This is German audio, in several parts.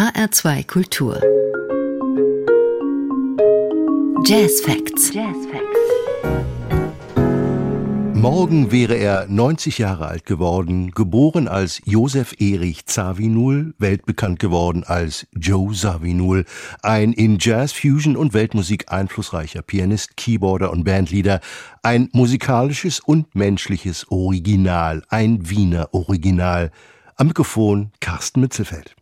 HR2 Kultur. Jazz Facts. Jazz Facts. Morgen wäre er 90 Jahre alt geworden, geboren als Josef Erich Zawinul, weltbekannt geworden als Joe Zawinul, ein in Jazz, Fusion und Weltmusik einflussreicher Pianist, Keyboarder und Bandleader, ein musikalisches und menschliches Original, ein Wiener Original. Am Mikrofon Carsten Mitzelfeld.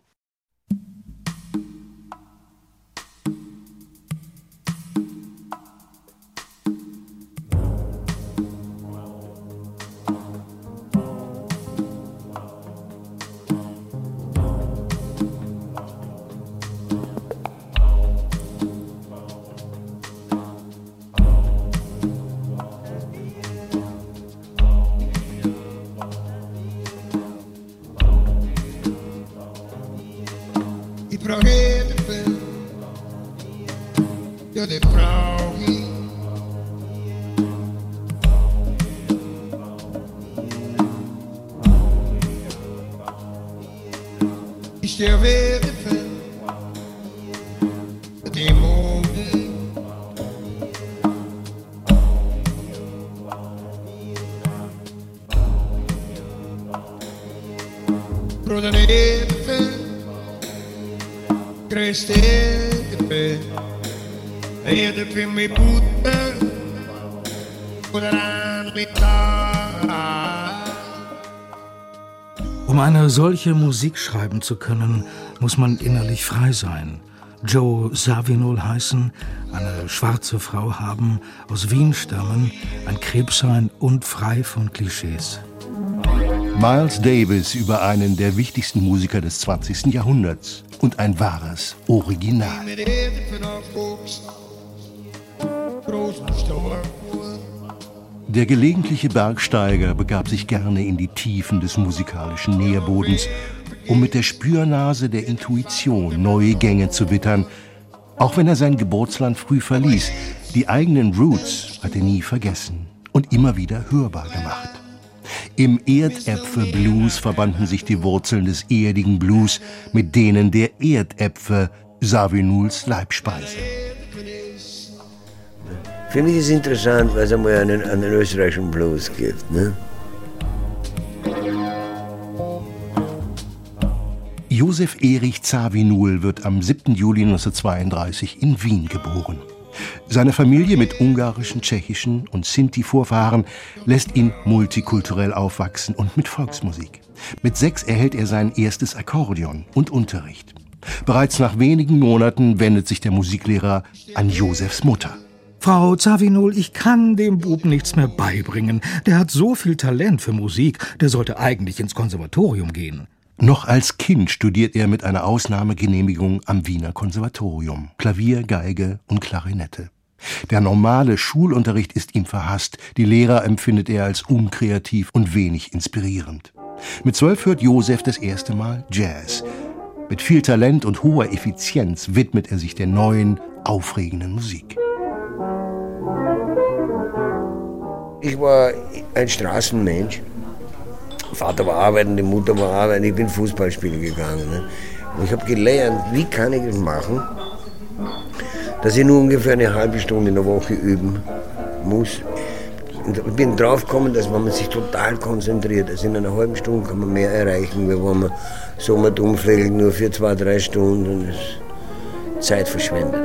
de You're the progredo. Um eine solche Musik schreiben zu können, muss man innerlich frei sein. Joe Savinol heißen, eine schwarze Frau haben, aus Wien stammen, ein Krebs sein und frei von Klischees. Miles Davis über einen der wichtigsten Musiker des 20. Jahrhunderts und ein wahres Original. Der gelegentliche Bergsteiger begab sich gerne in die Tiefen des musikalischen Nährbodens, um mit der Spürnase der Intuition neue Gänge zu wittern, auch wenn er sein Geburtsland früh verließ. Die eigenen Roots hat er nie vergessen und immer wieder hörbar gemacht. Im Erdäpfel-Blues verbanden sich die Wurzeln des erdigen Blues mit denen der Erdäpfel, Savinuls Leibspeise. Für mich ist es interessant, weil es einmal einen, einen österreichischen Blues gibt. Ne? Josef Erich Zawinul wird am 7. Juli 1932 in Wien geboren. Seine Familie mit ungarischen, tschechischen und Sinti-Vorfahren lässt ihn multikulturell aufwachsen und mit Volksmusik. Mit sechs erhält er sein erstes Akkordeon und Unterricht. Bereits nach wenigen Monaten wendet sich der Musiklehrer an Josefs Mutter. Frau Zawinul, ich kann dem Buben nichts mehr beibringen. Der hat so viel Talent für Musik, der sollte eigentlich ins Konservatorium gehen. Noch als Kind studiert er mit einer Ausnahmegenehmigung am Wiener Konservatorium Klavier, Geige und Klarinette. Der normale Schulunterricht ist ihm verhasst, die Lehrer empfindet er als unkreativ und wenig inspirierend. Mit zwölf hört Josef das erste Mal Jazz. Mit viel Talent und hoher Effizienz widmet er sich der neuen, aufregenden Musik. Ich war ein Straßenmensch. Vater war arbeiten, die Mutter war arbeiten. Ich bin Fußballspieler gegangen. Ne? Und ich habe gelernt, wie kann ich es machen, dass ich nur ungefähr eine halbe Stunde in der Woche üben muss. Ich bin drauf gekommen, dass wenn man sich total konzentriert, also in einer halben Stunde kann man mehr erreichen, wie wenn man so mit umfällt, nur für zwei, drei Stunden und Zeit verschwendet.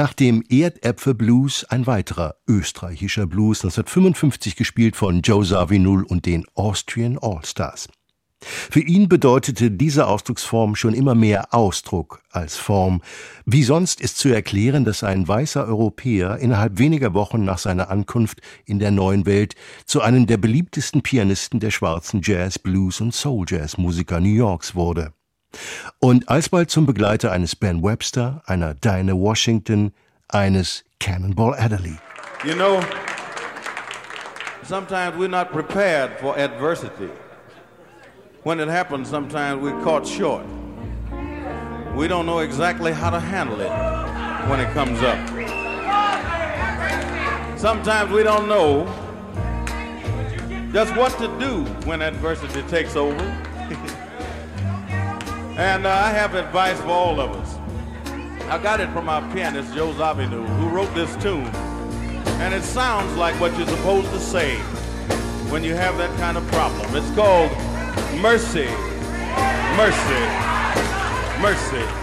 Nach dem Erdäpfel-Blues ein weiterer österreichischer Blues, 1955 gespielt von Joe Zawinul und den Austrian All-Stars. Für ihn bedeutete diese Ausdrucksform schon immer mehr Ausdruck als Form. Wie sonst ist zu erklären, dass ein weißer Europäer innerhalb weniger Wochen nach seiner Ankunft in der neuen Welt zu einem der beliebtesten Pianisten der schwarzen Jazz, Blues und Soul Jazz Musiker New Yorks wurde und alsbald zum Begleiter eines Ben Webster, einer Dinah Washington, eines Cannonball Adderley. You know, sometimes we're not prepared for adversity. When it happens, sometimes we're caught short. We don't know exactly how to handle it when it comes up. Sometimes we don't know just what to do when adversity takes over. And uh, I have advice for all of us. I got it from our pianist, Joe Zavinu, who wrote this tune. And it sounds like what you're supposed to say when you have that kind of problem. It's called mercy, mercy, mercy.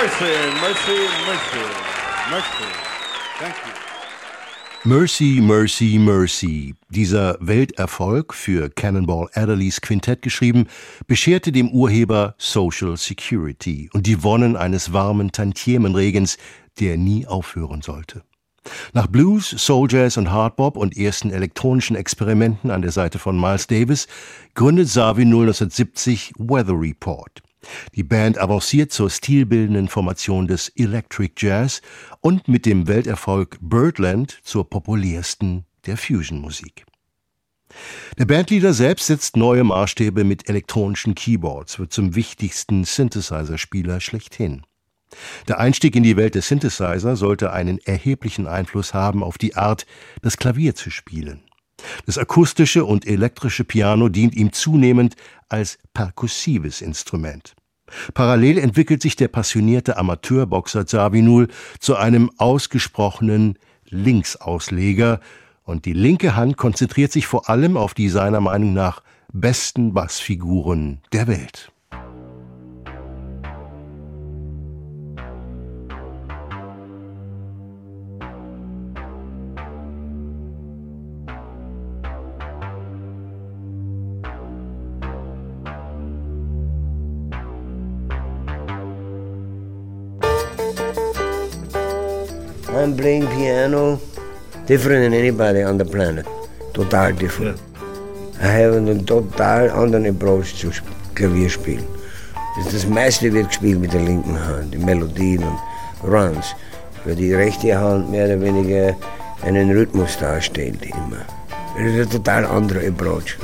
Mercy, mercy, mercy, mercy. Thank you. Mercy, Mercy, Mercy. Dieser Welterfolg, für Cannonball Adderleys Quintett geschrieben, bescherte dem Urheber Social Security und die Wonnen eines warmen Tantiemenregens, der nie aufhören sollte. Nach Blues, Soul Jazz und Hardbop und ersten elektronischen Experimenten an der Seite von Miles Davis gründet Savi 1970 Weather Report. Die Band avanciert zur stilbildenden Formation des Electric Jazz und mit dem Welterfolg Birdland zur populärsten der Fusion-Musik. Der Bandleader selbst setzt neue Maßstäbe mit elektronischen Keyboards, wird zum wichtigsten Synthesizer-Spieler schlechthin. Der Einstieg in die Welt des Synthesizer sollte einen erheblichen Einfluss haben auf die Art, das Klavier zu spielen. Das akustische und elektrische Piano dient ihm zunehmend als perkussives Instrument. Parallel entwickelt sich der passionierte Amateurboxer Zabinul zu einem ausgesprochenen Linksausleger und die linke Hand konzentriert sich vor allem auf die seiner Meinung nach besten Bassfiguren der Welt. Playing piano different than anybody on the planet. Total different. I have einen total anderen Approach zu Klavierspielen. Das, das meiste wird gespielt mit der linken Hand, die Melodien und Runs. Weil die rechte Hand mehr oder weniger einen Rhythmus darstellt immer. Das ist ein total anderer Approach.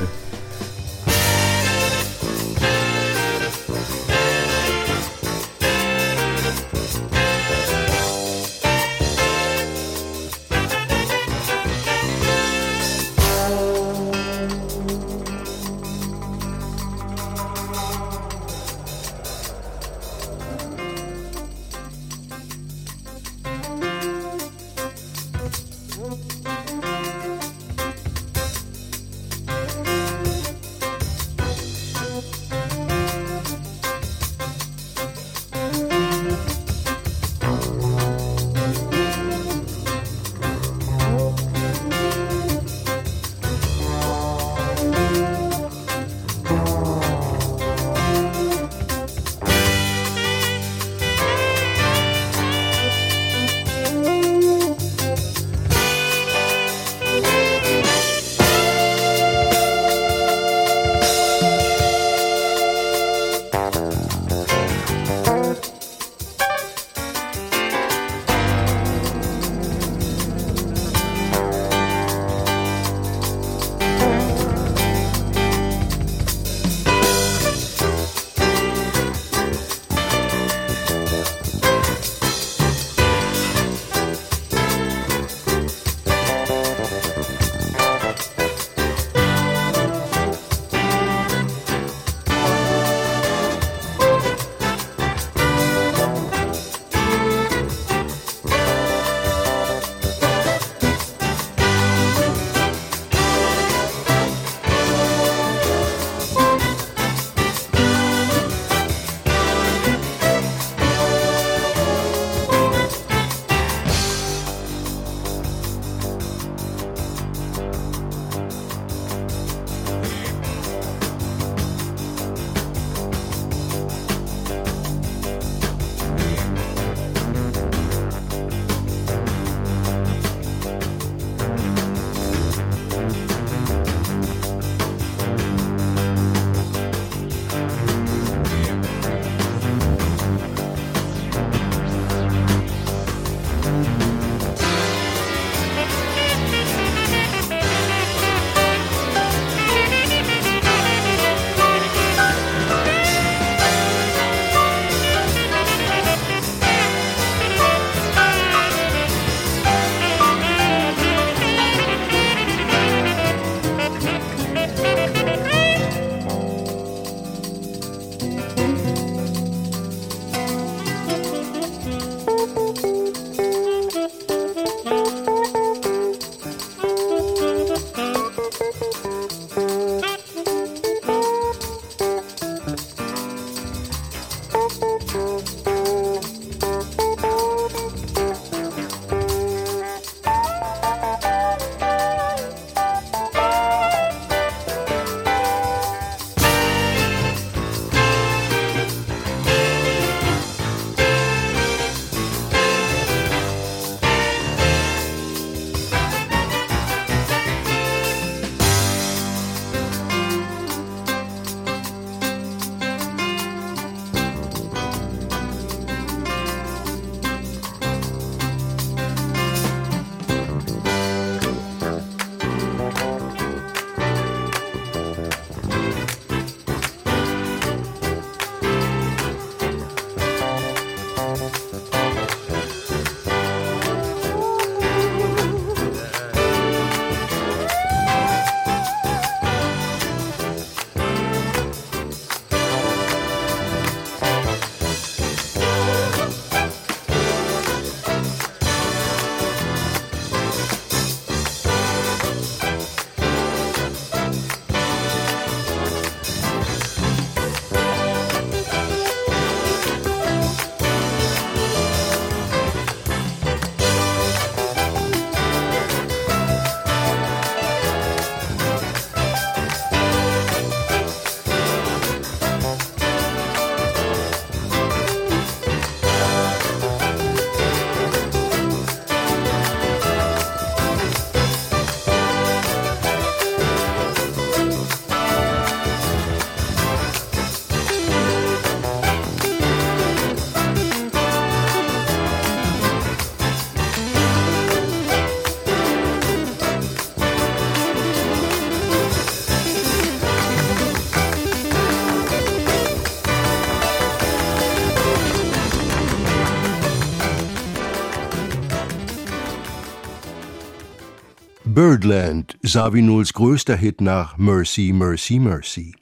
Birdland, Savinuls größter Hit nach Mercy, Mercy, Mercy.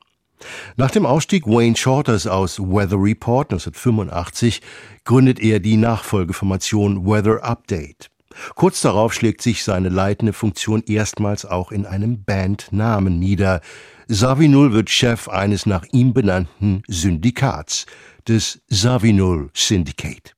Nach dem Ausstieg Wayne Shorters aus Weather Report 1985 gründet er die Nachfolgeformation Weather Update. Kurz darauf schlägt sich seine leitende Funktion erstmals auch in einem Bandnamen nieder. Savinul wird Chef eines nach ihm benannten Syndikats, des Savinul Syndicate.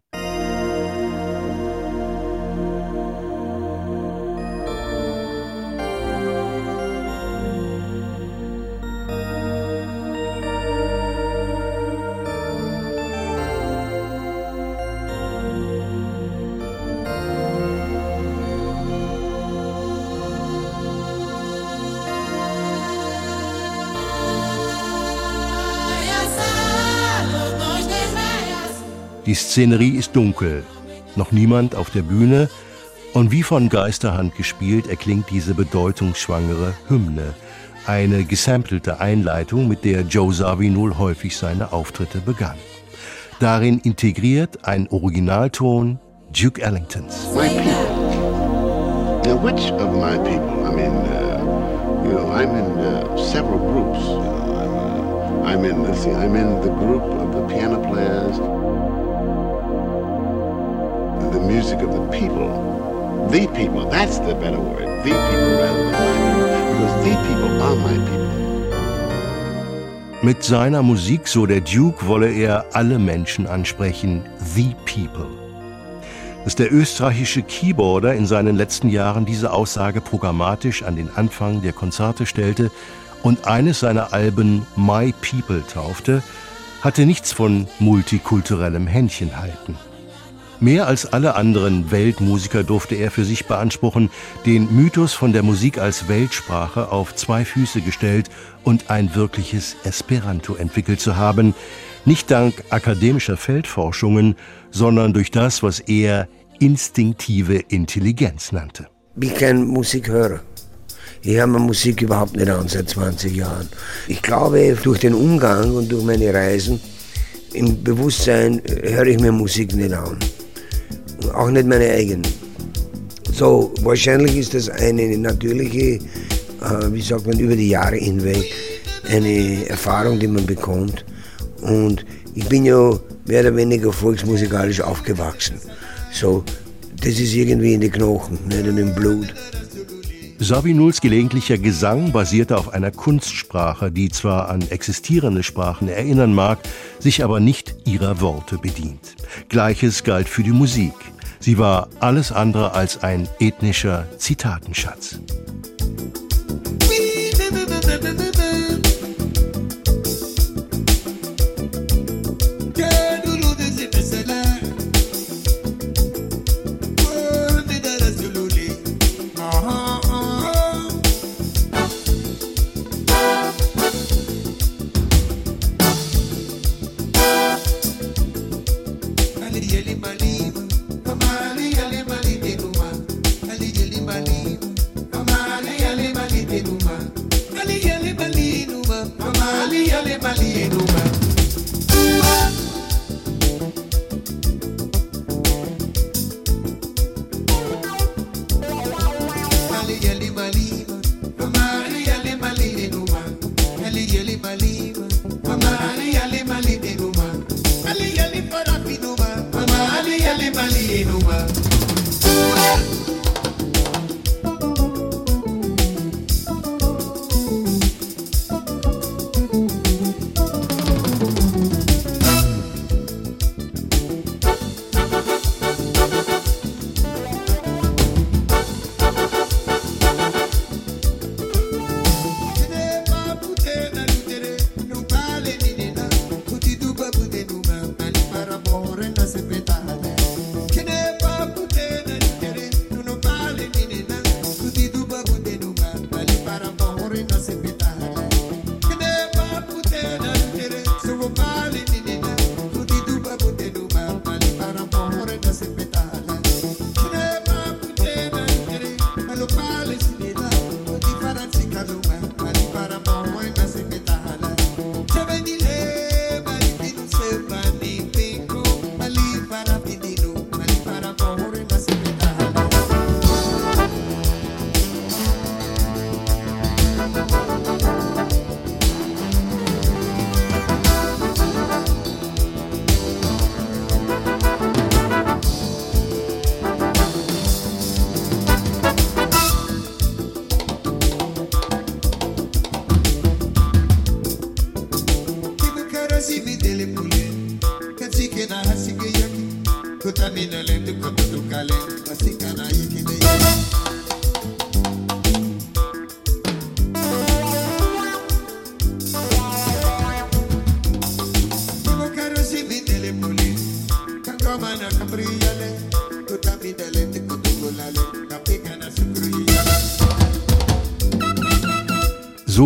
Die Szenerie ist dunkel, noch niemand auf der Bühne und wie von Geisterhand gespielt erklingt diese bedeutungsschwangere Hymne, eine gesampelte Einleitung, mit der Joe Zawinul häufig seine Auftritte begann. Darin integriert ein Originalton Duke Ellingtons. My people. Now, which of my people? I mean, uh, you know, I'm in uh, several groups. Uh, I'm in, let's see, I'm in the group of the piano players. The music of the people. The people, that's the better word. The people rather than my people. Because the people are my people. Mit seiner Musik, so der Duke, wolle er alle Menschen ansprechen. The people. Dass der österreichische Keyboarder in seinen letzten Jahren diese Aussage programmatisch an den Anfang der Konzerte stellte und eines seiner Alben My People taufte, hatte nichts von multikulturellem Händchenhalten. Mehr als alle anderen Weltmusiker durfte er für sich beanspruchen, den Mythos von der Musik als Weltsprache auf zwei Füße gestellt und ein wirkliches Esperanto entwickelt zu haben, nicht dank akademischer Feldforschungen, sondern durch das, was er instinktive Intelligenz nannte. Ich bin Musikhörer. Ich höre mir Musik überhaupt nicht an seit 20 Jahren. Ich glaube, durch den Umgang und durch meine Reisen im Bewusstsein höre ich mir Musik nicht an auch nicht meine eigenen. So, wahrscheinlich ist das eine natürliche, äh, wie sagt man, über die Jahre hinweg eine Erfahrung, die man bekommt. Und ich bin ja mehr oder weniger volksmusikalisch aufgewachsen. So, das ist irgendwie in den Knochen, nicht in dem Blut. Sabinuls gelegentlicher Gesang basierte auf einer Kunstsprache, die zwar an existierende Sprachen erinnern mag, sich aber nicht ihrer Worte bedient. Gleiches galt für die Musik. Sie war alles andere als ein ethnischer Zitatenschatz.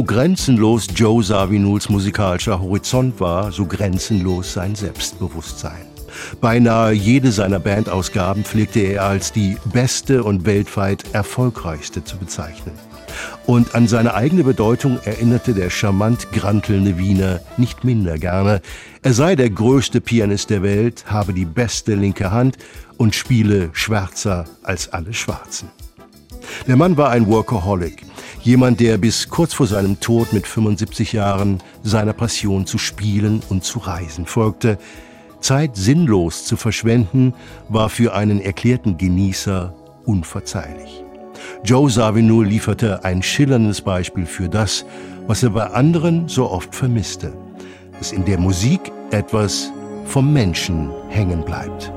So grenzenlos Joe Savinuls musikalischer Horizont war, so grenzenlos sein Selbstbewusstsein. Beinahe jede seiner Bandausgaben pflegte er als die beste und weltweit erfolgreichste zu bezeichnen. Und an seine eigene Bedeutung erinnerte der charmant grantelnde Wiener nicht minder gerne. Er sei der größte Pianist der Welt, habe die beste linke Hand und spiele schwärzer als alle Schwarzen. Der Mann war ein Workaholic. Jemand, der bis kurz vor seinem Tod mit 75 Jahren seiner Passion zu spielen und zu reisen folgte. Zeit sinnlos zu verschwenden, war für einen erklärten Genießer unverzeihlich. Joe Zawinul lieferte ein schillerndes Beispiel für das, was er bei anderen so oft vermisste, dass in der Musik etwas vom Menschen hängen bleibt.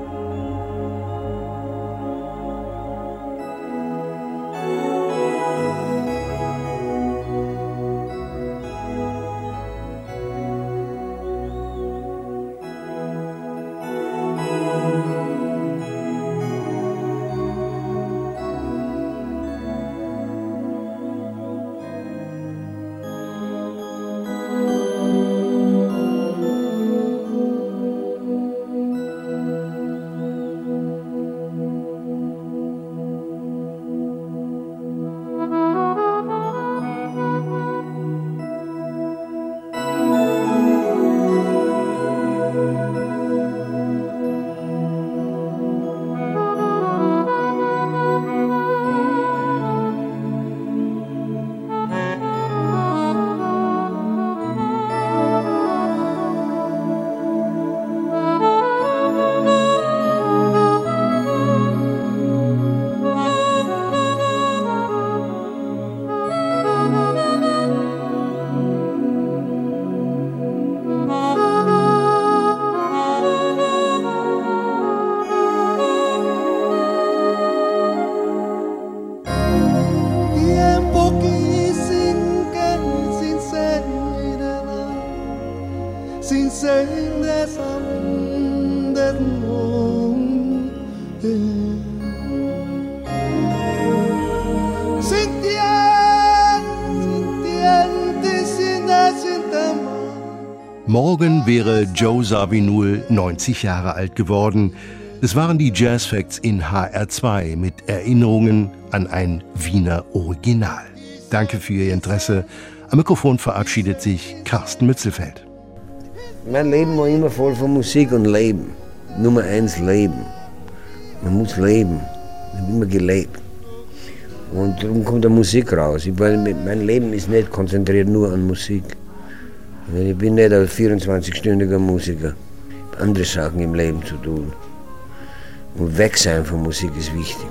Morgen wäre Joe Sabinul 90 Jahre alt geworden. Es waren die Jazz Facts in HR2 mit Erinnerungen an ein Wiener Original. Danke für Ihr Interesse. Am Mikrofon verabschiedet sich Carsten Mützelfeld. Mein Leben war immer voll von Musik und Leben. Nummer eins Leben. Man muss leben. Ich habe immer gelebt. Und darum kommt der Musik raus. Ich, mein Leben ist nicht konzentriert nur an Musik. Ich bin nicht ein 24-stündiger Musiker. Andere Sachen im Leben zu tun. Und weg sein von Musik ist wichtig.